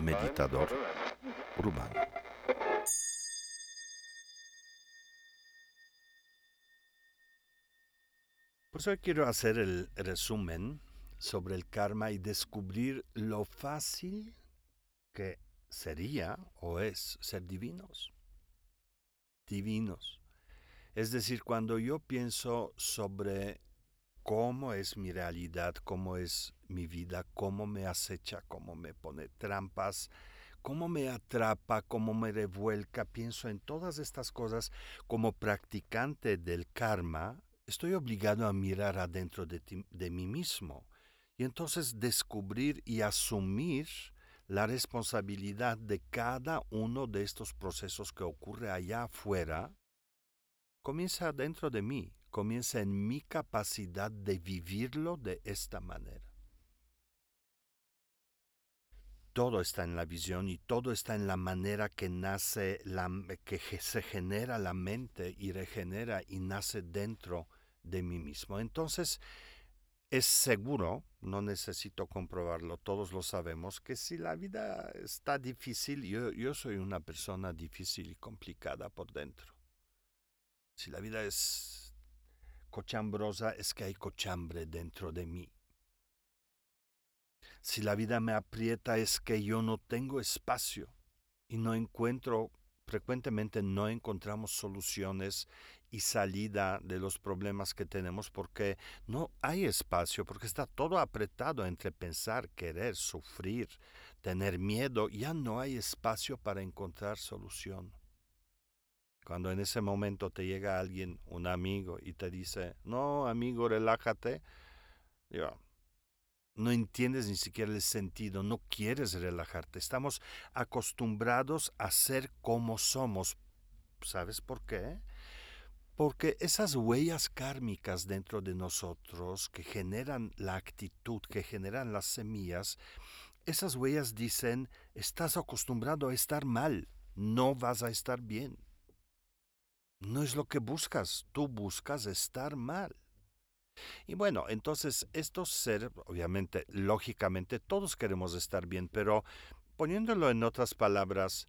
Meditador urbano. Por eso quiero hacer el resumen sobre el karma y descubrir lo fácil que sería o es ser divinos. Divinos. Es decir, cuando yo pienso sobre cómo es mi realidad, cómo es mi vida, cómo me acecha, cómo me pone trampas, cómo me atrapa, cómo me revuelca, pienso en todas estas cosas como practicante del karma, estoy obligado a mirar adentro de, mí mismo. Y entonces descubrir y asumir la responsabilidad de cada uno de estos procesos que ocurre allá afuera, comienza dentro de mí, comienza en mi capacidad de vivirlo de esta manera. Todo está en la visión y todo está en la manera que nace, la, que se genera la mente y regenera y nace dentro de mí mismo. Entonces, es seguro, no necesito comprobarlo, todos lo sabemos, que si la vida está difícil, yo, yo soy una persona difícil y complicada por dentro. Si la vida es cochambrosa, es que hay cochambre dentro de mí. Si la vida me aprieta, es que yo no tengo espacio y no encuentro, frecuentemente no encontramos soluciones y salida de los problemas que tenemos porque no hay espacio, porque está todo apretado entre pensar, querer, sufrir, tener miedo, ya no hay espacio para encontrar solución. Cuando en ese momento te llega alguien, un amigo, y te dice, no, amigo, relájate, no entiendes ni siquiera el sentido, no quieres relajarte. Estamos acostumbrados a ser como somos. ¿Sabes por qué? Porque esas huellas kármicas dentro de nosotros que generan la actitud, que generan las semillas, esas huellas dicen, estás acostumbrado a estar mal, no vas a estar bien. No es lo que buscas, tú buscas estar mal. Y bueno, entonces estos ser, obviamente, lógicamente, todos queremos estar bien, pero poniéndolo en otras palabras,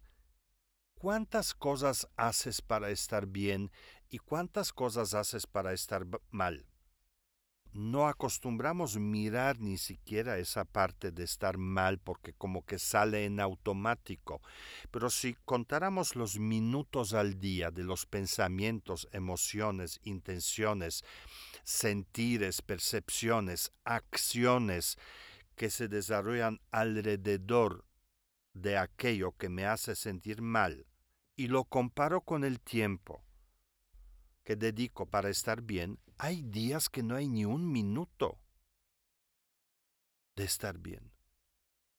¿cuántas cosas haces para estar bien ¿Y cuántas cosas haces para estar mal? No acostumbramos mirar ni siquiera esa parte de estar mal porque como que sale en automático. Pero si contáramos los minutos al día de los pensamientos, emociones, intenciones, sentires, percepciones, acciones que se desarrollan alrededor de aquello que me hace sentir mal, y lo comparo con el tiempo, que dedico para estar bien, hay días que no hay ni un minuto de estar bien.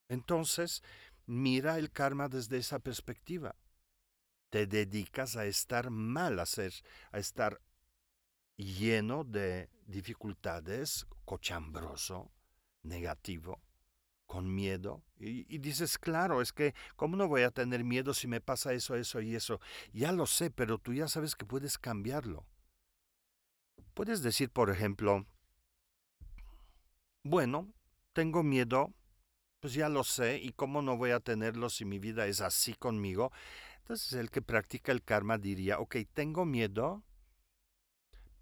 Entonces, mira el karma desde esa perspectiva. Te dedicas a estar mal, a, ser, a estar lleno de dificultades, cochambroso, negativo con miedo. Y, dices, claro, es que, ¿cómo no voy a tener miedo si me pasa eso, eso y eso? Ya lo sé, pero tú ya sabes que puedes cambiarlo. Puedes decir, por ejemplo, bueno, tengo miedo, pues ya lo sé, y cómo no voy a tenerlo si mi vida es así conmigo. Entonces el que practica el karma diría, ok, tengo miedo,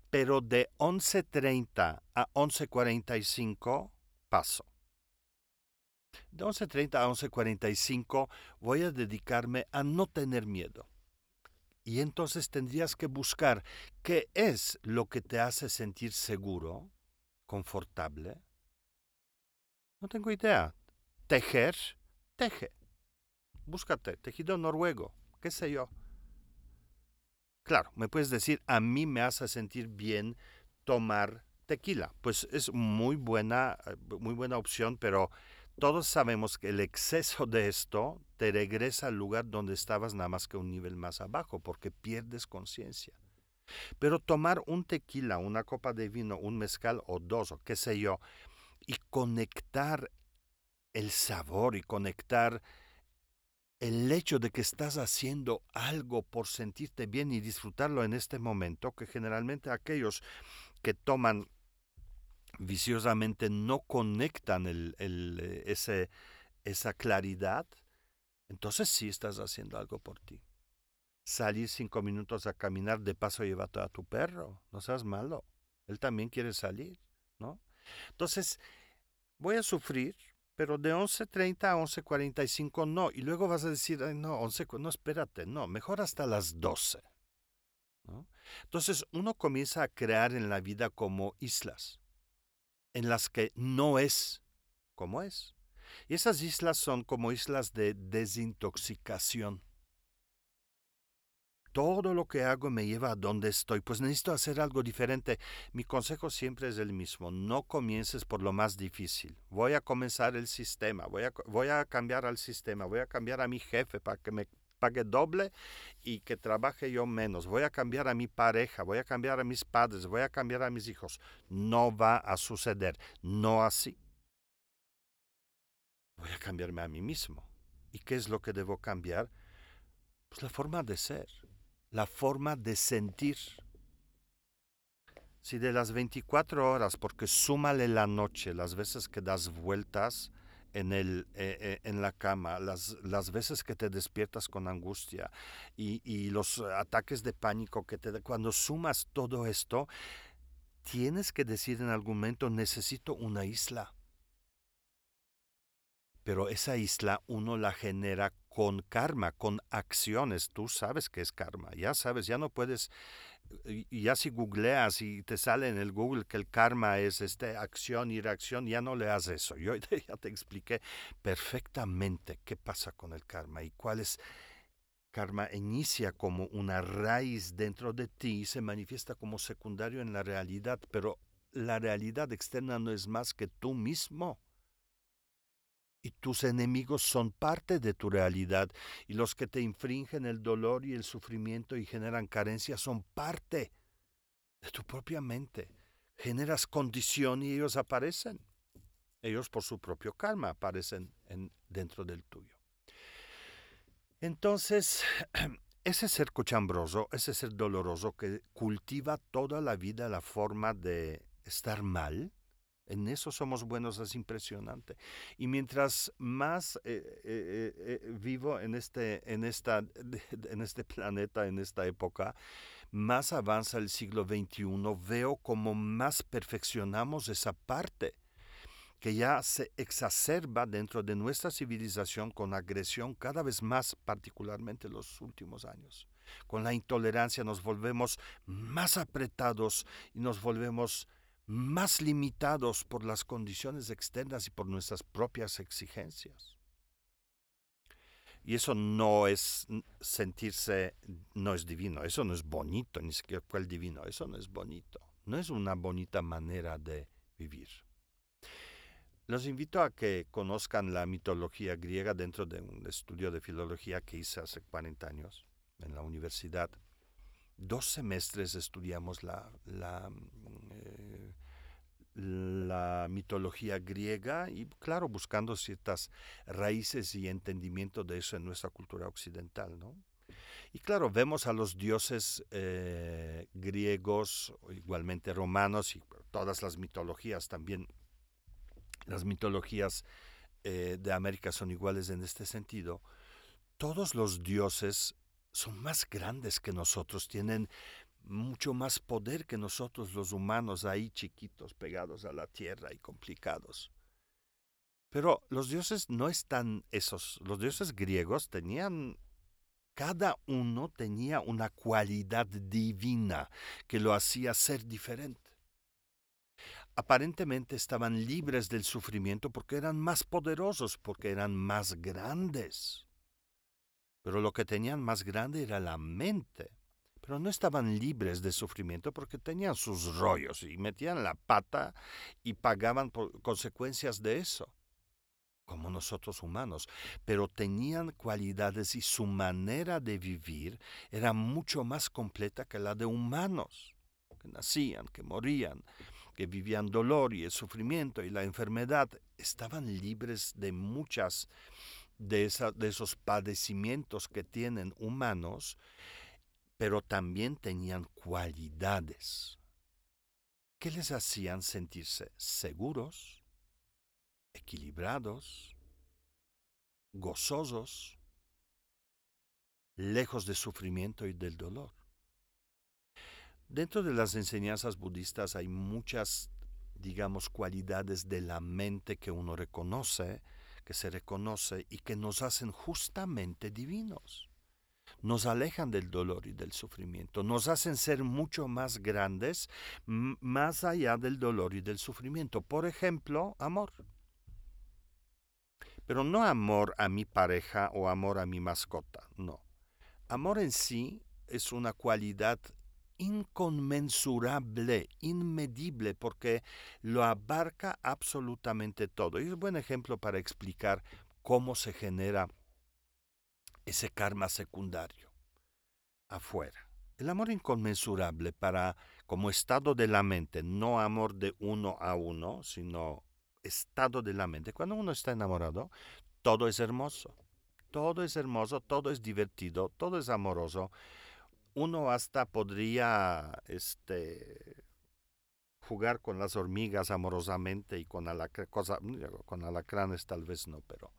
pero de 11.30 a 11.45 paso. De 11.30 a 11.45 voy a dedicarme a no tener miedo. Y entonces tendrías que buscar qué es lo que te hace sentir seguro, confortable. No tengo idea. Tejer, teje. Búscate, tejido noruego, qué sé yo. Claro, me puedes decir, a mí me hace sentir bien tomar tequila. Pues es muy buena, eh, muy buena opción, pero todos sabemos que el exceso de esto te regresa al lugar donde estabas nada más que un nivel más abajo, porque pierdes conciencia. Pero tomar un tequila, una copa de vino, un mezcal o dos, o qué sé yo, y conectar el sabor y conectar el hecho de que estás haciendo algo por sentirte bien y disfrutarlo en este momento, que generalmente aquellos que toman viciosamente no conectan el, eh, ese, esa claridad, entonces sí estás haciendo algo por ti. Salir cinco minutos a caminar, de paso lleva a tu perro, no seas malo. Él también quiere salir, ¿no? Entonces, voy a sufrir, pero de 11.30 a 11.45 no. Y luego vas a decir, no, 11, no, espérate, no, mejor hasta las 12. ¿no? Entonces, uno comienza a crear en la vida como islas, en las que no es como es. Y esas islas son como islas de desintoxicación todo lo que hago me lleva a donde estoy, pues necesito hacer algo diferente. Mi consejo siempre es el mismo, no comiences por lo más difícil. Voy a comenzar el sistema, voy a, voy a cambiar al sistema, voy a cambiar a mi jefe para que me pague doble y que trabaje yo menos. Voy a cambiar a mi pareja, voy a cambiar a mis padres, voy a cambiar a mis hijos. No va a suceder, no así. Voy a cambiarme a mí mismo. ¿Y qué es lo que debo cambiar? Pues la forma de ser la forma de sentir. Si de las 24 horas, porque súmale la noche, las veces que das vueltas en, el, eh, eh, en la cama, las, las veces que te despiertas con angustia y, y los ataques de pánico que te cuando sumas todo esto, tienes que decir en algún momento, necesito una isla pero esa isla uno la genera con karma, con acciones. Tú sabes que es karma, ya sabes, ya no puedes, ya si googleas y te sale en el Google que el karma es este, acción y reacción, ya no le haces eso. Yo ya te expliqué perfectamente qué pasa con el karma y cuál es karma inicia como una raíz dentro de ti y se manifiesta como secundario en la realidad, pero la realidad externa no es más que tú mismo y tus enemigos son parte de tu realidad y los que te infringen el dolor y el sufrimiento y generan carencia son parte de tu propia mente. Generas condición y ellos aparecen. Ellos por su propio karma aparecen en, dentro del tuyo. Entonces, ese ser cochambroso, ese ser doloroso que cultiva toda la vida la forma de estar mal, en eso somos buenos, es impresionante. Y mientras más eh, eh, eh, vivo en este, en, esta, en este planeta, en esta época, más avanza el siglo XXI, veo como más perfeccionamos esa parte que ya se exacerba dentro de nuestra civilización con agresión cada vez más, particularmente en los últimos años. Con la intolerancia nos volvemos más apretados y nos volvemos más limitados por las condiciones externas y por nuestras propias exigencias. Y eso no es sentirse, no es divino, eso no es bonito, ni siquiera cuál divino, eso no es bonito, no es una bonita manera de vivir. Los invito a que conozcan la mitología griega dentro de un estudio de filología que hice hace 40 años en la universidad. Dos semestres estudiamos la, la eh, la mitología griega y claro, buscando ciertas raíces y entendimiento de eso en nuestra cultura occidental, ¿no? Y claro, vemos a los dioses eh, griegos, igualmente romanos y todas las mitologías también. Las mitologías eh, de América son iguales en este sentido. Todos los dioses son más grandes que nosotros, tienen mucho más poder que nosotros los humanos ahí chiquitos, pegados a la tierra y complicados. Pero los dioses no están esos. Los dioses griegos tenían, cada uno tenía una cualidad divina que lo hacía ser diferente. Aparentemente estaban libres del sufrimiento porque eran más poderosos, porque eran más grandes. Pero lo que tenían más grande era la mente pero no estaban libres de sufrimiento porque tenían sus rollos y metían la pata y pagaban por consecuencias de eso, como nosotros humanos, pero tenían cualidades y su manera de vivir era mucho más completa que la de humanos, que nacían, que morían, que vivían dolor y el sufrimiento y la enfermedad, estaban libres de muchas de, de esos padecimientos que tienen humanos pero también tenían cualidades. que les hacían sentirse seguros, equilibrados, gozosos, lejos de sufrimiento y del dolor. Dentro de las enseñanzas budistas hay muchas, digamos, cualidades de la mente que uno reconoce, que se reconoce y que nos hacen justamente divinos. Nos alejan del dolor y del sufrimiento, nos hacen ser mucho más grandes, más allá del dolor y del sufrimiento. Por ejemplo, amor. Pero no amor a mi pareja o amor a mi mascota, no. Amor en sí es una cualidad inconmensurable, inmedible, porque lo abarca absolutamente todo. Y es un buen ejemplo para explicar cómo se genera ese karma secundario afuera. El amor inconmensurable para como estado de la mente, no amor de uno a uno, sino estado de la mente. Cuando uno está enamorado, todo es hermoso. Todo es hermoso, todo es divertido, todo es amoroso uno hasta podría este, jugar con las hormigas amorosamente y con, con alacranes tal vez no, pero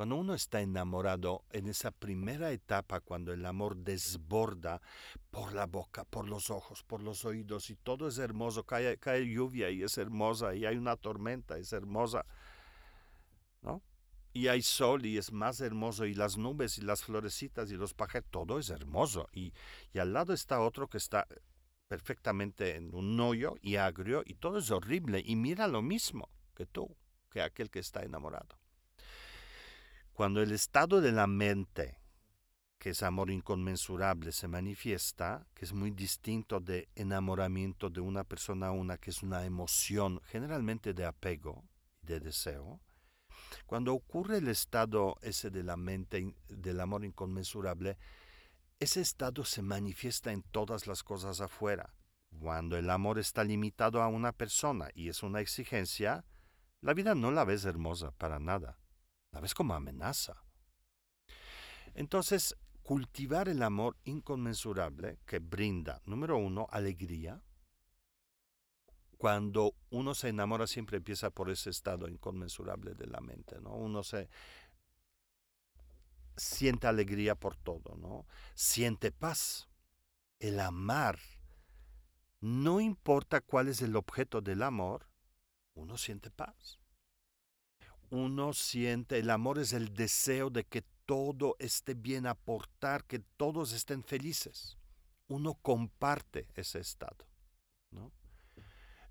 cuando uno está enamorado en esa primera etapa, cuando el amor desborda por la boca, por los ojos, por los oídos y todo es hermoso, cae, cae lluvia y es hermosa y hay una tormenta, es hermosa, ¿no? y hay sol y es más hermoso y las nubes y las florecitas y los pájaros, todo es hermoso. Y, y al lado está otro que está perfectamente en un hoyo y agrio y todo es horrible y mira lo mismo que tú, que aquel que está enamorado. Cuando el estado de la mente, que es amor inconmensurable, se manifiesta, que es muy distinto de enamoramiento de una persona a una, que es una emoción generalmente de apego y de deseo, cuando ocurre el estado ese de la mente, del amor inconmensurable, ese estado se manifiesta en todas las cosas afuera. Cuando el amor está limitado a una persona y es una exigencia, la vida no la ves hermosa para nada, la ves como amenaza. Entonces, cultivar el amor inconmensurable que brinda, número uno, alegría, cuando uno se enamora siempre empieza por ese estado inconmensurable de la mente, ¿no? Uno se siente alegría por todo, ¿no? Siente paz. El amar, no importa cuál es el objeto del amor, uno siente paz. Uno siente, el amor es el deseo de que todo esté bien aportar, que todos estén felices. Uno comparte ese estado, ¿no?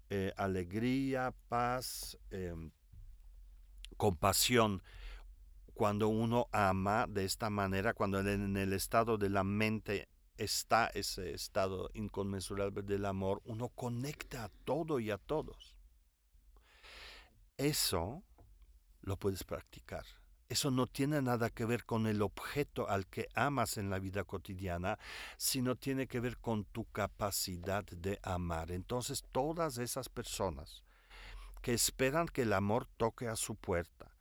Eh, alegría, paz, em, compasión. Cuando uno ama de esta manera, cuando en el estado de la mente está ese estado inconmensurable del amor, uno conecta a todo y a todos. Eso lo puedes practicar. Eso no tiene nada que ver con el objeto al que amas en la vida cotidiana, sino tiene que ver con tu capacidad de amar. Entonces todas esas personas que esperan que el amor toque a su puerta,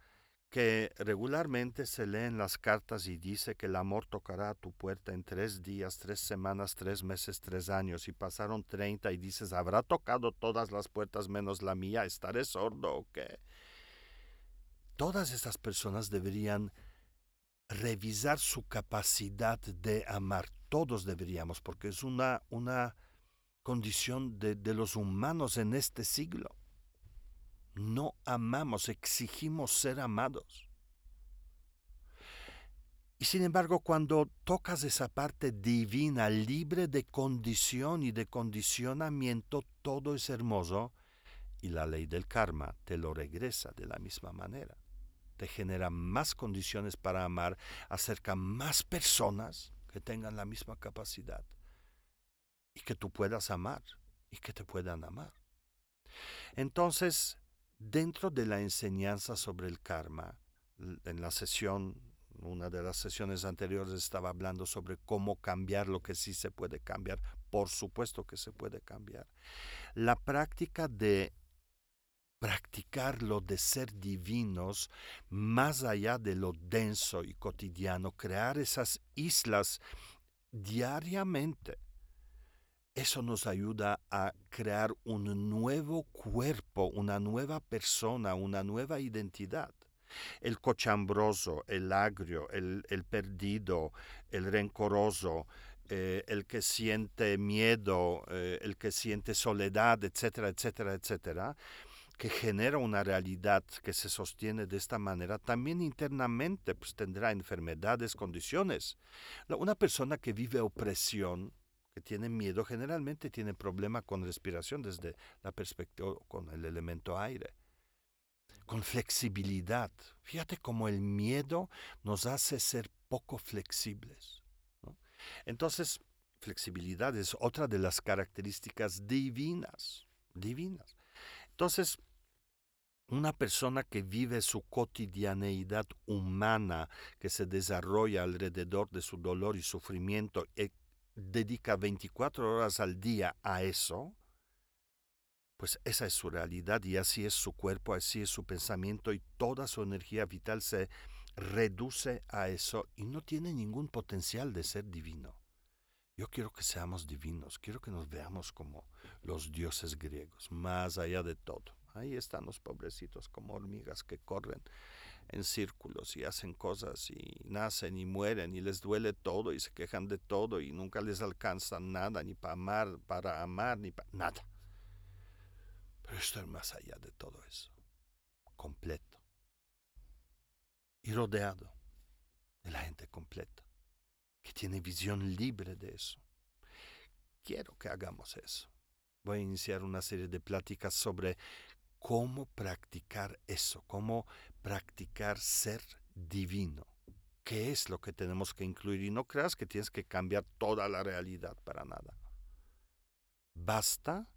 que regularmente se leen las cartas y dice que el amor tocará a tu puerta en tres días, tres semanas, tres meses, tres años, y pasaron treinta y dices, habrá tocado todas las puertas menos la mía, ¿estaré sordo o qué? Todas estas personas deberían revisar su capacidad de amar. Todos deberíamos, porque es una, una condición de, de los humanos en este siglo. No amamos, exigimos ser amados. Y sin embargo, cuando tocas esa parte divina, libre de condición y de condicionamiento, todo es hermoso y la ley del karma te lo regresa de la misma manera te genera más condiciones para amar, acerca más personas que tengan la misma capacidad y que tú puedas amar y que te puedan amar. Entonces, dentro de la enseñanza sobre el karma, en la sesión, una de las sesiones anteriores estaba hablando sobre cómo cambiar lo que sí se puede cambiar. Por supuesto que se puede cambiar. La práctica de practicar de ser divinos más allá de lo denso y cotidiano, crear esas islas diariamente eso nos ayuda a crear un nuevo cuerpo, una nueva persona, una nueva identidad. El cochambroso, el agrio, el, perdido, el rencoroso, eh, el que siente miedo, eh, el que siente soledad, etcétera, etcétera, etcétera, que genera una realidad que se sostiene de esta manera, también internamente pues, tendrá enfermedades, condiciones. Una persona que vive opresión, que tiene miedo, generalmente tiene problema con respiración desde la perspectiva con el elemento aire. Con flexibilidad. Fíjate cómo el miedo nos hace ser poco flexibles. Entonces, flexibilidad es otra de las características divinas. Divinas. Entonces, una persona que vive su cotidianeidad humana, que se desarrolla alrededor de su dolor y sufrimiento, y dedica 24 horas al día a eso, pues esa es su realidad y así es su cuerpo, así es su pensamiento y toda su energía vital se reduce a eso y no tiene ningún potencial de ser divino. Yo quiero que seamos divinos, quiero que nos veamos como los dioses griegos, más allá de todo. Ahí están los pobrecitos como hormigas que corren en círculos y hacen cosas y nacen y mueren y les duele todo y se quejan de todo y nunca les alcanza nada ni para amar, para amar ni para nada. Pero estoy más allá de todo eso, completo y rodeado de la gente completa que tiene visión libre de eso. Quiero que hagamos eso. Voy a iniciar una serie de pláticas sobre cómo practicar eso, cómo practicar ser divino. ¿Qué es lo que tenemos que incluir? Y no creas que tienes que cambiar toda la realidad para nada. Basta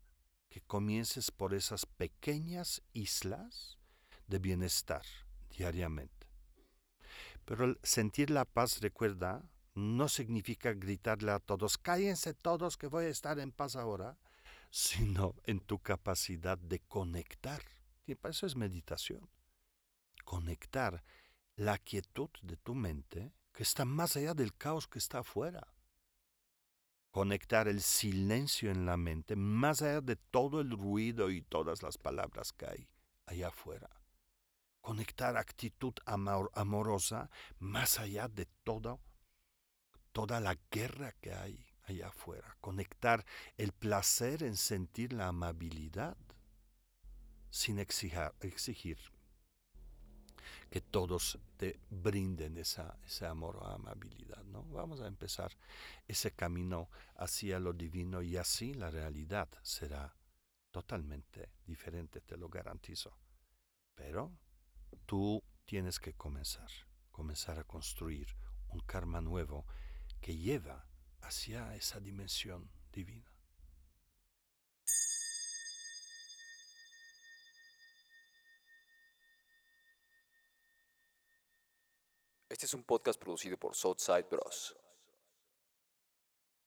que comiences por esas pequeñas islas de bienestar diariamente. Pero sentir la paz, recuerda, no significa gritarle a todos, cállense todos que voy a estar en paz ahora sino en tu capacidad de conectar. Y para eso es meditación. Conectar la quietud de tu mente que está más allá del caos que está afuera. Conectar el silencio en la mente más allá de todo el ruido y todas las palabras que hay allá afuera. Conectar actitud amorosa más allá de todo, toda la guerra que hay allá afuera, conectar el placer en sentir la amabilidad sin exigir que todos te brinden esa, ese amor o amabilidad. ¿no? Vamos a empezar ese camino hacia lo divino y así la realidad será totalmente diferente, te lo garantizo. Pero tú tienes que comenzar, comenzar a construir un karma nuevo que lleva hacia esa dimensión divina. Este es un podcast producido por Southside Bros.